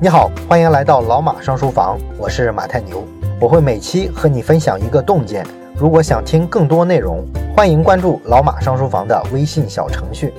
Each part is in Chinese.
你好，欢迎来到老马上书房，我是马太牛，我会每期和你分享一个洞见。如果想听更多内容，欢迎关注老马上书房的微信小程序。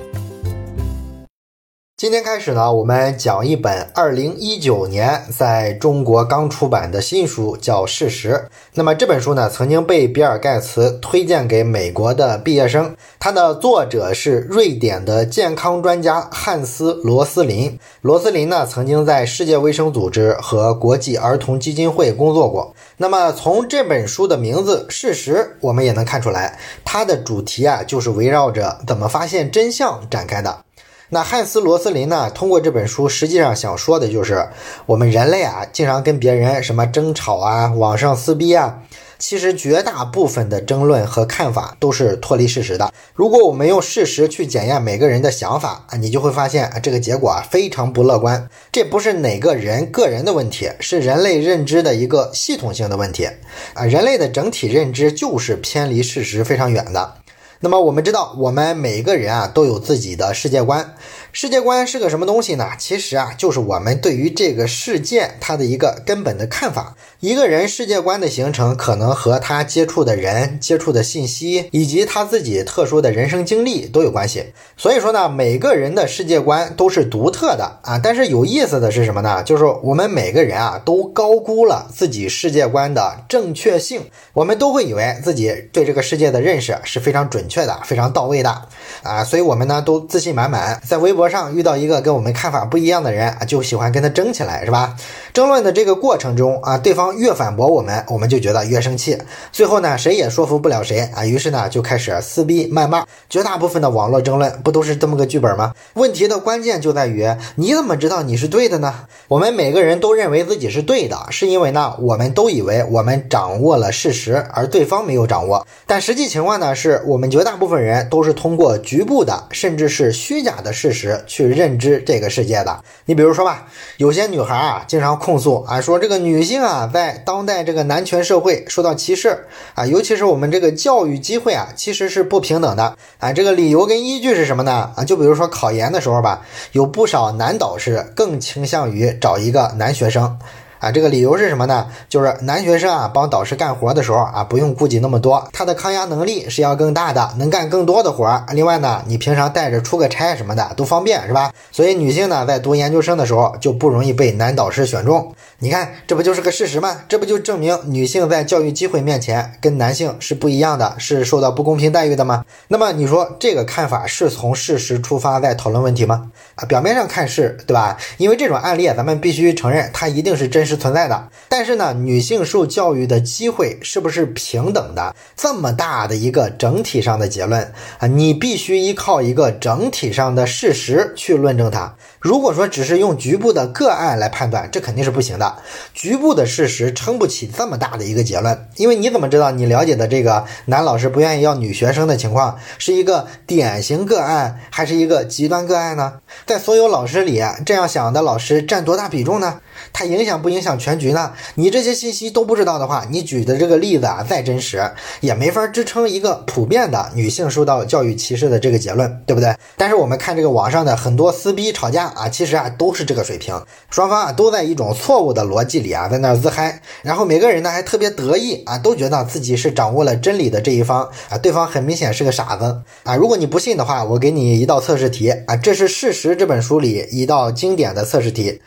今天开始呢，我们讲一本二零一九年在中国刚出版的新书，叫《事实》。那么这本书呢，曾经被比尔盖茨推荐给美国的毕业生。它的作者是瑞典的健康专家汉斯·罗斯林。罗斯林呢，曾经在世界卫生组织和国际儿童基金会工作过。那么从这本书的名字《事实》，我们也能看出来，它的主题啊，就是围绕着怎么发现真相展开的。那汉斯·罗斯林呢？通过这本书，实际上想说的就是，我们人类啊，经常跟别人什么争吵啊，网上撕逼啊，其实绝大部分的争论和看法都是脱离事实的。如果我们用事实去检验每个人的想法啊，你就会发现，这个结果啊非常不乐观。这不是哪个人个人的问题，是人类认知的一个系统性的问题啊。人类的整体认知就是偏离事实非常远的。那么我们知道，我们每个人啊都有自己的世界观。世界观是个什么东西呢？其实啊，就是我们对于这个世界它的一个根本的看法。一个人世界观的形成，可能和他接触的人、接触的信息，以及他自己特殊的人生经历都有关系。所以说呢，每个人的世界观都是独特的啊。但是有意思的是什么呢？就是我们每个人啊，都高估了自己世界观的正确性。我们都会以为自己对这个世界的认识是非常准确的、非常到位的啊。所以我们呢，都自信满满，在微博。博上遇到一个跟我们看法不一样的人啊，就喜欢跟他争起来，是吧？争论的这个过程中啊，对方越反驳我们，我们就觉得越生气。最后呢，谁也说服不了谁啊，于是呢就开始撕逼谩骂。绝大部分的网络争论不都是这么个剧本吗？问题的关键就在于你怎么知道你是对的呢？我们每个人都认为自己是对的，是因为呢，我们都以为我们掌握了事实，而对方没有掌握。但实际情况呢，是我们绝大部分人都是通过局部的，甚至是虚假的事实。去认知这个世界的，你比如说吧，有些女孩啊，经常控诉啊，说这个女性啊，在当代这个男权社会受到歧视啊，尤其是我们这个教育机会啊，其实是不平等的啊。这个理由跟依据是什么呢？啊，就比如说考研的时候吧，有不少男导师更倾向于找一个男学生。啊，这个理由是什么呢？就是男学生啊，帮导师干活的时候啊，不用顾及那么多，他的抗压能力是要更大的，能干更多的活。另外呢，你平常带着出个差什么的都方便，是吧？所以女性呢，在读研究生的时候就不容易被男导师选中。你看，这不就是个事实吗？这不就证明女性在教育机会面前跟男性是不一样的，是受到不公平待遇的吗？那么你说这个看法是从事实出发在讨论问题吗？啊，表面上看是对吧？因为这种案例咱们必须承认，它一定是真实。是存在的，但是呢，女性受教育的机会是不是平等的？这么大的一个整体上的结论啊，你必须依靠一个整体上的事实去论证它。如果说只是用局部的个案来判断，这肯定是不行的。局部的事实撑不起这么大的一个结论，因为你怎么知道你了解的这个男老师不愿意要女学生的情况是一个典型个案，还是一个极端个案呢？在所有老师里，这样想的老师占多大比重呢？它影响不影响全局呢？你这些信息都不知道的话，你举的这个例子啊再真实，也没法支撑一个普遍的女性受到教育歧视的这个结论，对不对？但是我们看这个网上的很多撕逼吵架啊，其实啊都是这个水平，双方啊都在一种错误的逻辑里啊在那自嗨，然后每个人呢还特别得意啊，都觉得自己是掌握了真理的这一方啊，对方很明显是个傻子啊。如果你不信的话，我给你一道测试题啊，这是《事实》这本书里一道经典的测试题。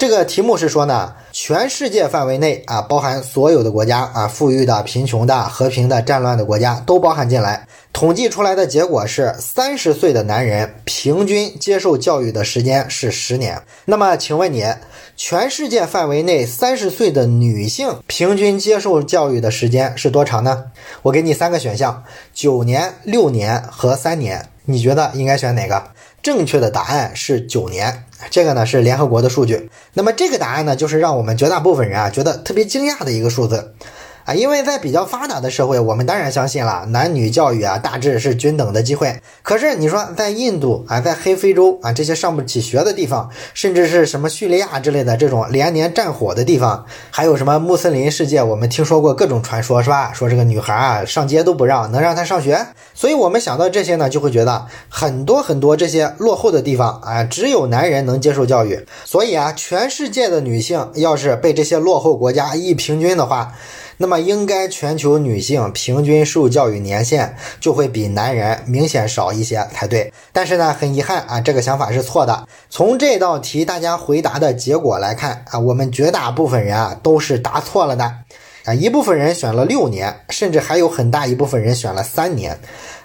这个题目是说呢，全世界范围内啊，包含所有的国家啊，富裕的、贫穷的、和平的、战乱的国家都包含进来。统计出来的结果是，三十岁的男人平均接受教育的时间是十年。那么，请问你，全世界范围内三十岁的女性平均接受教育的时间是多长呢？我给你三个选项：九年、六年和三年。你觉得应该选哪个？正确的答案是九年。这个呢是联合国的数据，那么这个答案呢就是让我们绝大部分人啊觉得特别惊讶的一个数字。啊，因为在比较发达的社会，我们当然相信了男女教育啊，大致是均等的机会。可是你说在印度啊，在黑非洲啊这些上不起学的地方，甚至是什么叙利亚之类的这种连年战火的地方，还有什么穆斯林世界，我们听说过各种传说，是吧？说这个女孩啊上街都不让，能让她上学。所以我们想到这些呢，就会觉得很多很多这些落后的地方啊，只有男人能接受教育。所以啊，全世界的女性要是被这些落后国家一平均的话，那么应该全球女性平均受教育年限就会比男人明显少一些才对。但是呢，很遗憾啊，这个想法是错的。从这道题大家回答的结果来看啊，我们绝大部分人啊都是答错了的。啊，一部分人选了六年，甚至还有很大一部分人选了三年。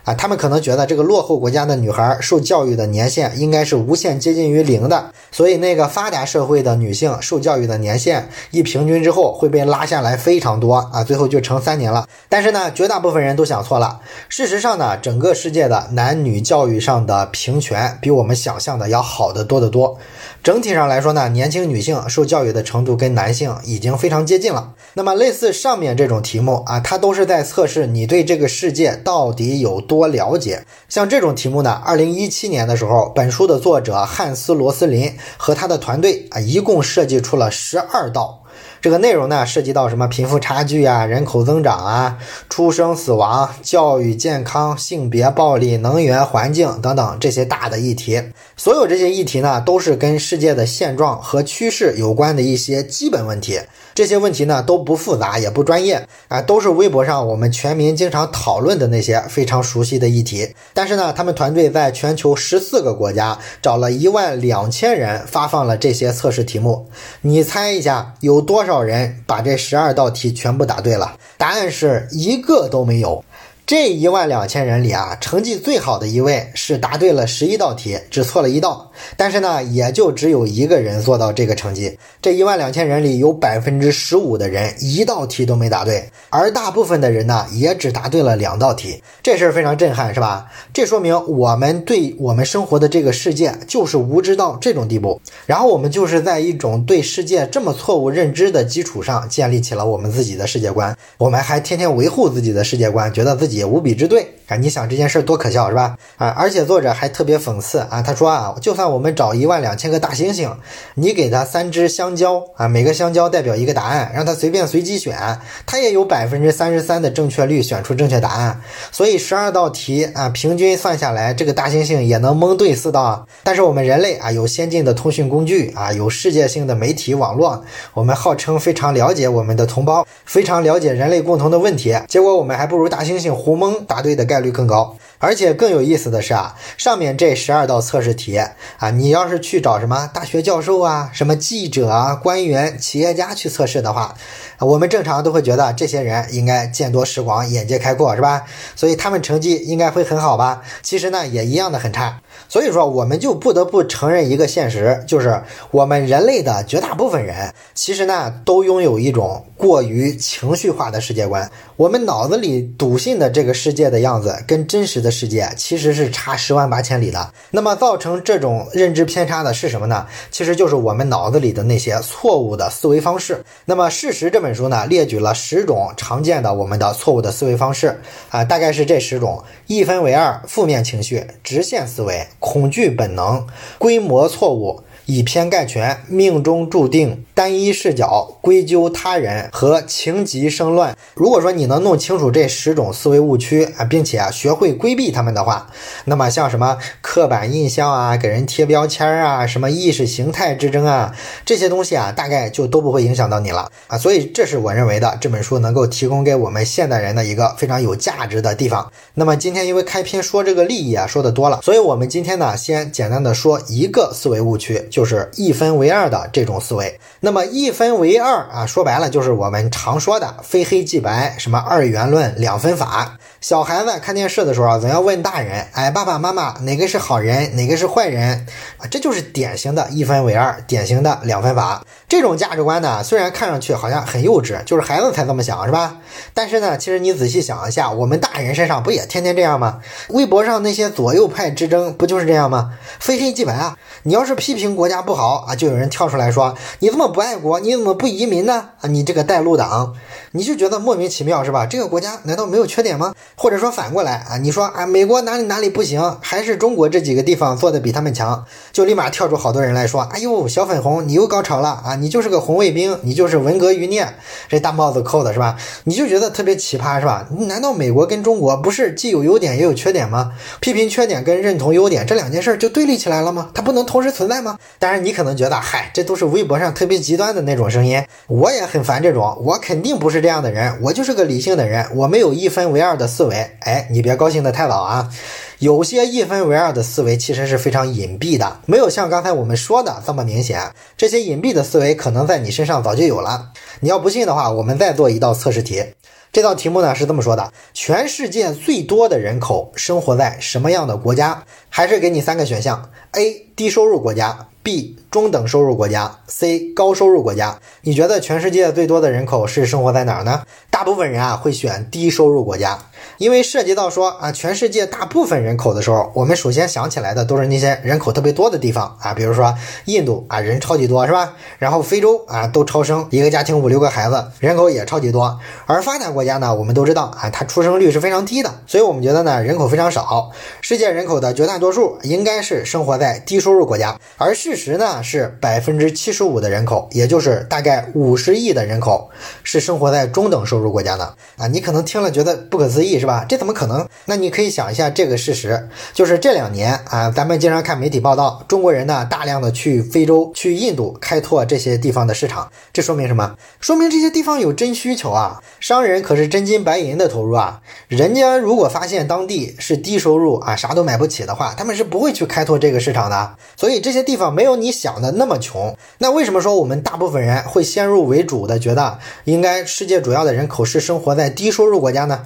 啊，他们可能觉得这个落后国家的女孩受教育的年限应该是无限接近于零的，所以那个发达社会的女性受教育的年限一平均之后会被拉下来非常多啊，最后就成三年了。但是呢，绝大部分人都想错了。事实上呢，整个世界的男女教育上的平权比我们想象的要好得多得多。整体上来说呢，年轻女性受教育的程度跟男性已经非常接近了。那么类似上面这种题目啊，它都是在测试你对这个世界到底有多了解。像这种题目呢，二零一七年的时候，本书的作者汉斯·罗斯林和他的团队啊，一共设计出了十二道。这个内容呢，涉及到什么贫富差距啊、人口增长啊、出生死亡、教育、健康、性别暴力、能源、环境等等这些大的议题。所有这些议题呢，都是跟世界的现状和趋势有关的一些基本问题。这些问题呢都不复杂也不专业啊，都是微博上我们全民经常讨论的那些非常熟悉的议题。但是呢，他们团队在全球十四个国家找了一万两千人发放了这些测试题目。你猜一下，有多少人把这十二道题全部答对了？答案是一个都没有。这一万两千人里啊，成绩最好的一位是答对了十一道题，只错了一道。但是呢，也就只有一个人做到这个成绩。这一万两千人里有百分之十五的人一道题都没答对，而大部分的人呢，也只答对了两道题。这事儿非常震撼，是吧？这说明我们对我们生活的这个世界就是无知到这种地步。然后我们就是在一种对世界这么错误认知的基础上，建立起了我们自己的世界观。我们还天天维护自己的世界观，觉得自己。也无比之对啊！你想这件事多可笑是吧？啊！而且作者还特别讽刺啊，他说啊，就算我们找一万两千个大猩猩，你给他三只香蕉啊，每个香蕉代表一个答案，让他随便随机选，他也有百分之三十三的正确率选出正确答案。所以十二道题啊，平均算下来，这个大猩猩也能蒙对四道。但是我们人类啊，有先进的通讯工具啊，有世界性的媒体网络，我们号称非常了解我们的同胞，非常了解人类共同的问题，结果我们还不如大猩猩。胡蒙答对的概率更高，而且更有意思的是啊，上面这十二道测试题啊，你要是去找什么大学教授啊、什么记者啊、官员、企业家去测试的话，我们正常都会觉得这些人应该见多识广、眼界开阔，是吧？所以他们成绩应该会很好吧？其实呢，也一样的很差。所以说，我们就不得不承认一个现实，就是我们人类的绝大部分人，其实呢，都拥有一种过于情绪化的世界观。我们脑子里笃信的这个世界的样子，跟真实的世界其实是差十万八千里的。那么，造成这种认知偏差的是什么呢？其实就是我们脑子里的那些错误的思维方式。那么，《事实》这么本书呢，列举了十种常见的我们的错误的思维方式啊，大概是这十种：一分为二，负面情绪，直线思维。恐惧本能、规模错误、以偏概全、命中注定、单一视角、归咎他人和情急生乱。如果说你能弄清楚这十种思维误区啊，并且啊学会规避他们的话，那么像什么刻板印象啊、给人贴标签啊、什么意识形态之争啊这些东西啊，大概就都不会影响到你了啊。所以这是我认为的这本书能够提供给我们现代人的一个非常有价值的地方。那么今天因为开篇说这个利益啊说的多了，所以我们今天。呢先简单的说一个思维误区，就是一分为二的这种思维。那么一分为二啊，说白了就是我们常说的非黑即白，什么二元论、两分法。小孩子看电视的时候啊，总要问大人：“哎，爸爸妈妈，哪个是好人，哪个是坏人？”啊，这就是典型的一分为二，典型的两分法。这种价值观呢，虽然看上去好像很幼稚，就是孩子才这么想，是吧？但是呢，其实你仔细想一下，我们大人身上不也天天这样吗？微博上那些左右派之争不就是这样吗？非黑即白啊！你要是批评国家不好啊，就有人跳出来说：“你这么不爱国，你怎么不移民呢？”啊，你这个带路党，你就觉得莫名其妙，是吧？这个国家难道没有缺点吗？或者说反过来啊，你说啊，美国哪里哪里不行，还是中国这几个地方做的比他们强，就立马跳出好多人来说，哎呦，小粉红，你又高潮了啊，你就是个红卫兵，你就是文革余孽，这大帽子扣的是吧？你就觉得特别奇葩是吧？难道美国跟中国不是既有优点也有缺点吗？批评缺点跟认同优点这两件事就对立起来了吗？它不能同时存在吗？当然，你可能觉得，嗨，这都是微博上特别极端的那种声音，我也很烦这种，我肯定不是这样的人，我就是个理性的人，我没有一分为二的思维，哎，你。别高兴的太早啊！有些一分为二的思维其实是非常隐蔽的，没有像刚才我们说的这么明显。这些隐蔽的思维可能在你身上早就有了。你要不信的话，我们再做一道测试题。这道题目呢是这么说的：全世界最多的人口生活在什么样的国家？还是给你三个选项：A 低收入国家，B 中等收入国家，C 高收入国家。你觉得全世界最多的人口是生活在哪儿呢？大部分人啊会选低收入国家。因为涉及到说啊，全世界大部分人口的时候，我们首先想起来的都是那些人口特别多的地方啊，比如说印度啊，人超级多是吧？然后非洲啊，都超生，一个家庭五六个孩子，人口也超级多。而发达国家呢，我们都知道啊，它出生率是非常低的，所以我们觉得呢，人口非常少。世界人口的绝大多数应该是生活在低收入国家，而事实呢是百分之七十五的人口，也就是大概五十亿的人口是生活在中等收入国家的啊。你可能听了觉得不可思议是吧？这怎么可能？那你可以想一下这个事实，就是这两年啊，咱们经常看媒体报道，中国人呢大量的去非洲、去印度开拓这些地方的市场，这说明什么？说明这些地方有真需求啊！商人可是真金白银的投入啊！人家如果发现当地是低收入啊，啥都买不起的话，他们是不会去开拓这个市场的。所以这些地方没有你想的那么穷。那为什么说我们大部分人会先入为主的觉得，应该世界主要的人口是生活在低收入国家呢？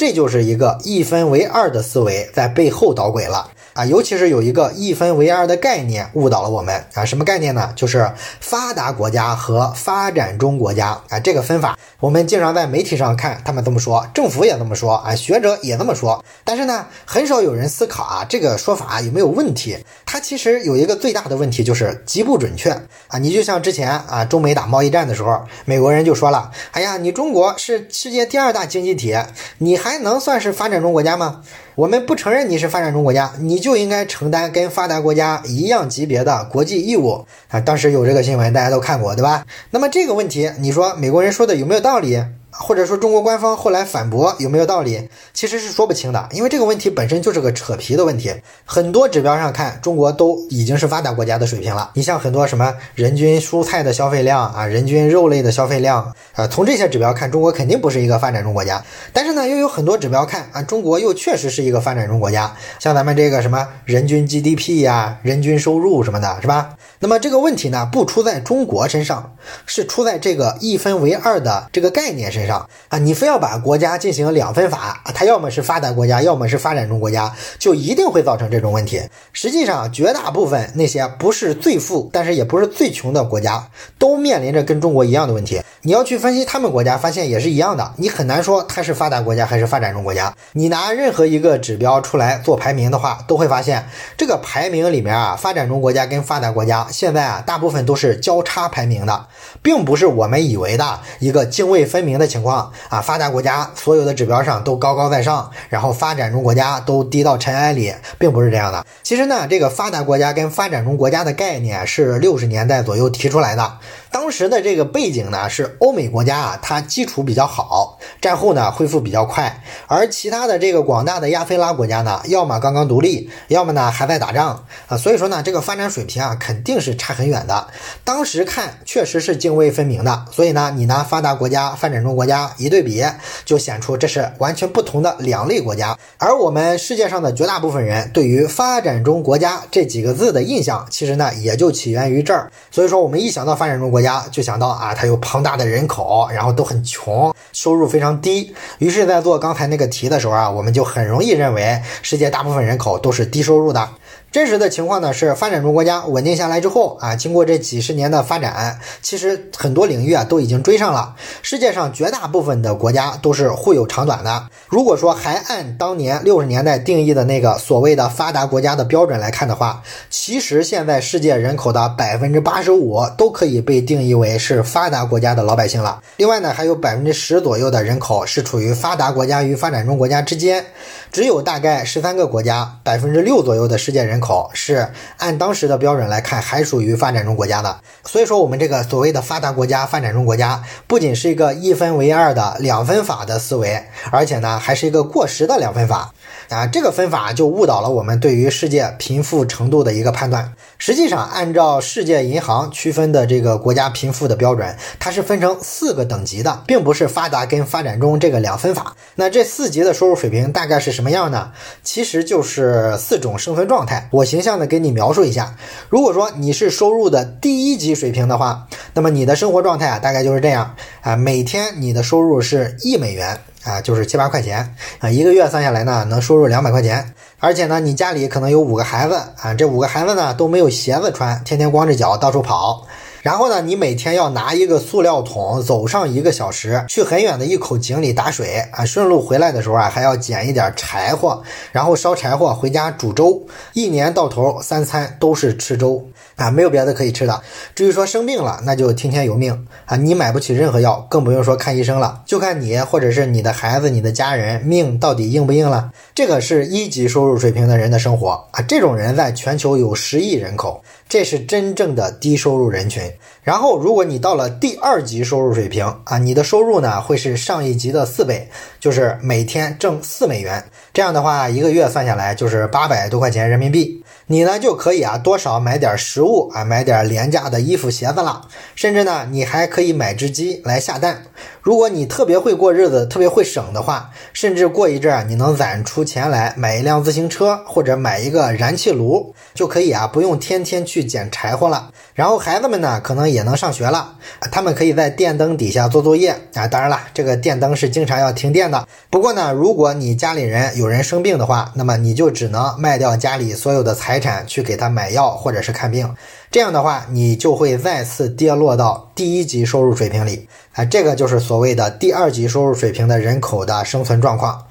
这就是一个一分为二的思维在背后捣鬼了。啊！尤其是有一个一分为二的概念误导了我们啊！什么概念呢？就是发达国家和发展中国家啊！这个分法我们经常在媒体上看他们这么说，政府也这么说啊，学者也这么说。但是呢，很少有人思考啊，这个说法有没有问题？它其实有一个最大的问题就是极不准确啊！你就像之前啊，中美打贸易战的时候，美国人就说了：“哎呀，你中国是世界第二大经济体。”你还能算是发展中国家吗？我们不承认你是发展中国家，你就应该承担跟发达国家一样级别的国际义务啊！当时有这个新闻，大家都看过，对吧？那么这个问题，你说美国人说的有没有道理？或者说中国官方后来反驳有没有道理？其实是说不清的，因为这个问题本身就是个扯皮的问题。很多指标上看，中国都已经是发达国家的水平了。你像很多什么人均蔬菜的消费量啊，人均肉类的消费量啊，从这些指标看，中国肯定不是一个发展中国家。但是呢，又有很多指标看啊，中国又确实是一个发展中国家。像咱们这个什么人均 GDP 呀、人均收入什么的，是吧？那么这个问题呢，不出在中国身上，是出在这个一分为二的这个概念身上上啊！你非要把国家进行两分法，它要么是发达国家，要么是发展中国家，就一定会造成这种问题。实际上，绝大部分那些不是最富，但是也不是最穷的国家，都面临着跟中国一样的问题。你要去分析他们国家，发现也是一样的。你很难说它是发达国家还是发展中国家。你拿任何一个指标出来做排名的话，都会发现这个排名里面啊，发展中国家跟发达国家。现在啊，大部分都是交叉排名的，并不是我们以为的一个泾渭分明的情况啊。发达国家所有的指标上都高高在上，然后发展中国家都低到尘埃里，并不是这样的。其实呢，这个发达国家跟发展中国家的概念是六十年代左右提出来的。当时的这个背景呢，是欧美国家啊，它基础比较好，战后呢恢复比较快，而其他的这个广大的亚非拉国家呢，要么刚刚独立，要么呢还在打仗啊，所以说呢，这个发展水平啊，肯定是差很远的。当时看确实是泾渭分明的。所以呢，你拿发达国家、发展中国家一对比，就显出这是完全不同的两类国家。而我们世界上的绝大部分人对于“发展中国家”这几个字的印象，其实呢也就起源于这儿。所以说，我们一想到发展中国家，就想到啊，它有庞大的人口，然后都很穷，收入非常低。于是，在做刚才那个题的时候啊，我们就很容易认为世界大部分人口都是低收入的。真实的情况呢是，发展中国家稳定下来之后啊，经过这几十年的发展，其实很多领域啊都已经追上了。世界上绝大部分的国家都是互有长短的。如果说还按当年六十年代定义的那个所谓的发达国家的标准来看的话，其实现在世界人口的百分之八十五都可以被定义为是发达国家的老百姓了。另外呢，还有百分之十左右的人口是处于发达国家与发展中国家之间，只有大概十三个国家，百分之六左右的世界人。口是按当时的标准来看，还属于发展中国家的。所以说，我们这个所谓的发达国家、发展中国家，不仅是一个一分为二的两分法的思维，而且呢，还是一个过时的两分法。啊，这个分法就误导了我们对于世界贫富程度的一个判断。实际上，按照世界银行区分的这个国家贫富的标准，它是分成四个等级的，并不是发达跟发展中这个两分法。那这四级的收入水平大概是什么样呢？其实就是四种生存状态。我形象的给你描述一下。如果说你是收入的第一级水平的话，那么你的生活状态啊，大概就是这样啊，每天你的收入是一美元。啊，就是七八块钱啊，一个月算下来呢，能收入两百块钱。而且呢，你家里可能有五个孩子啊，这五个孩子呢都没有鞋子穿，天天光着脚到处跑。然后呢，你每天要拿一个塑料桶走上一个小时，去很远的一口井里打水啊，顺路回来的时候啊，还要捡一点柴火，然后烧柴火回家煮粥。一年到头三餐都是吃粥啊，没有别的可以吃的。至于说生病了，那就听天由命啊，你买不起任何药，更不用说看医生了，就看你或者是你的孩子、你的家人命到底硬不硬了。这个是一级收入水平的人的生活啊，这种人在全球有十亿人口。这是真正的低收入人群。然后，如果你到了第二级收入水平啊，你的收入呢会是上一级的四倍，就是每天挣四美元。这样的话，一个月算下来就是八百多块钱人民币。你呢就可以啊多少买点食物啊，买点廉价的衣服鞋子了。甚至呢，你还可以买只鸡来下蛋。如果你特别会过日子，特别会省的话，甚至过一阵儿你能攒出钱来买一辆自行车或者买一个燃气炉，就可以啊不用天天去去捡柴火了。然后孩子们呢，可能也能上学了，他们可以在电灯底下做作业啊。当然了，这个电灯是经常要停电的。不过呢，如果你家里人有人生病的话，那么你就只能卖掉家里所有的财。产去给他买药或者是看病，这样的话你就会再次跌落到第一级收入水平里啊，这个就是所谓的第二级收入水平的人口的生存状况。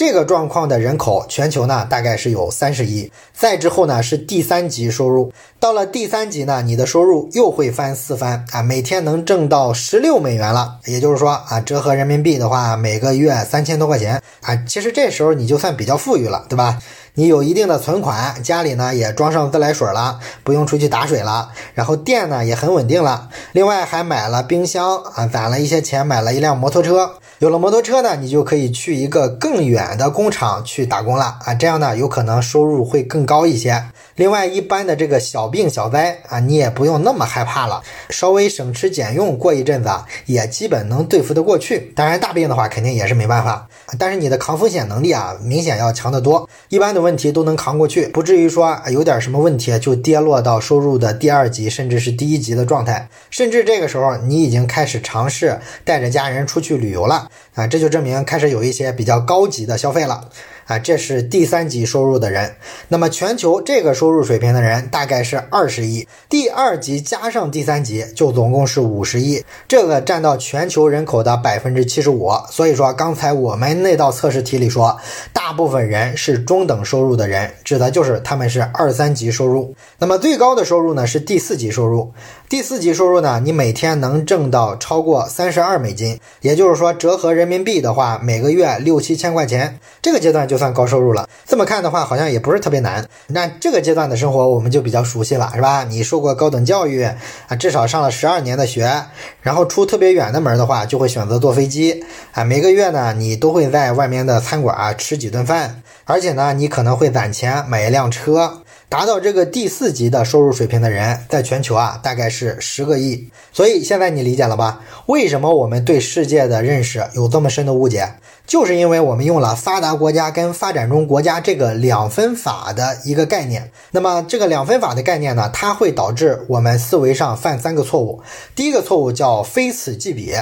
这个状况的人口，全球呢大概是有三十亿。再之后呢是第三级收入，到了第三级呢，你的收入又会翻四番啊，每天能挣到十六美元了。也就是说啊，折合人民币的话，每个月三千多块钱啊。其实这时候你就算比较富裕了，对吧？你有一定的存款，家里呢也装上自来水了，不用出去打水了，然后电呢也很稳定了。另外还买了冰箱啊，攒了一些钱买了一辆摩托车。有了摩托车呢，你就可以去一个更远的工厂去打工了啊，这样呢有可能收入会更高一些。另外，一般的这个小病小灾啊，你也不用那么害怕了，稍微省吃俭用过一阵子啊，也基本能对付得过去。当然，大病的话肯定也是没办法，但是你的抗风险能力啊，明显要强得多。一般的问题都能扛过去，不至于说有点什么问题就跌落到收入的第二级甚至是第一级的状态。甚至这个时候，你已经开始尝试带着家人出去旅游了啊，这就证明开始有一些比较高级的消费了。啊，这是第三级收入的人。那么全球这个收入水平的人大概是二十亿，第二级加上第三级就总共是五十亿，这个占到全球人口的百分之七十五。所以说，刚才我们那道测试题里说，大部分人是中等收入的人，指的就是他们是二三级收入。那么最高的收入呢是第四级收入。第四级收入呢，你每天能挣到超过三十二美金，也就是说折合人民币的话，每个月六七千块钱。这个阶段就算高收入了。这么看的话，好像也不是特别难。那这个阶段的生活我们就比较熟悉了，是吧？你受过高等教育啊，至少上了十二年的学，然后出特别远的门的话，就会选择坐飞机啊。每个月呢，你都会在外面的餐馆啊吃几顿饭，而且呢，你可能会攒钱买一辆车。达到这个第四级的收入水平的人，在全球啊，大概是十个亿。所以现在你理解了吧？为什么我们对世界的认识有这么深的误解？就是因为我们用了发达国家跟发展中国家这个两分法的一个概念。那么这个两分法的概念呢，它会导致我们思维上犯三个错误。第一个错误叫非此即彼，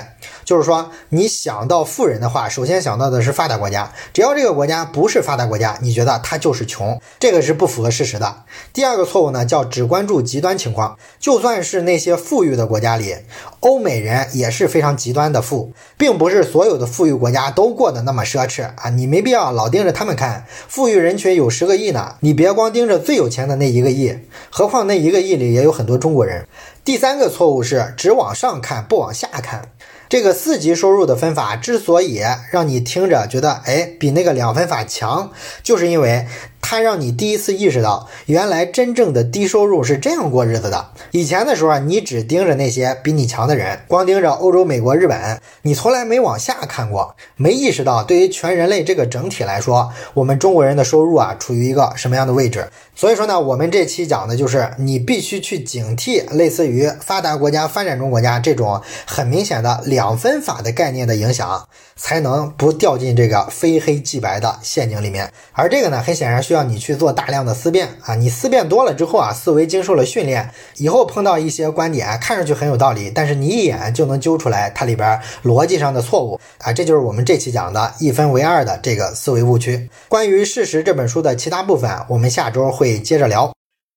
就是说你想到富人的话，首先想到的是发达国家，只要这个国家不是发达国家，你觉得它就是穷，这个是不符合事实的。第二个错误呢，叫只关注极端情况，就算是那些富裕的国家里，欧美人也是非常极端的富，并不是所有的富裕国家都过得。那么奢侈啊！你没必要老盯着他们看，富裕人群有十个亿呢，你别光盯着最有钱的那一个亿，何况那一个亿里也有很多中国人。第三个错误是只往上看不往下看。这个四级收入的分法之所以让你听着觉得哎比那个两分法强，就是因为。它让你第一次意识到，原来真正的低收入是这样过日子的。以前的时候啊，你只盯着那些比你强的人，光盯着欧洲、美国、日本，你从来没往下看过，没意识到对于全人类这个整体来说，我们中国人的收入啊处于一个什么样的位置。所以说呢，我们这期讲的就是你必须去警惕类似于发达国家、发展中国家这种很明显的两分法的概念的影响，才能不掉进这个非黑即白的陷阱里面。而这个呢，很显然需要。你去做大量的思辨啊，你思辨多了之后啊，思维经受了训练，以后碰到一些观点看上去很有道理，但是你一眼就能揪出来它里边逻辑上的错误啊，这就是我们这期讲的一分为二的这个思维误区。关于《事实》这本书的其他部分，我们下周会接着聊。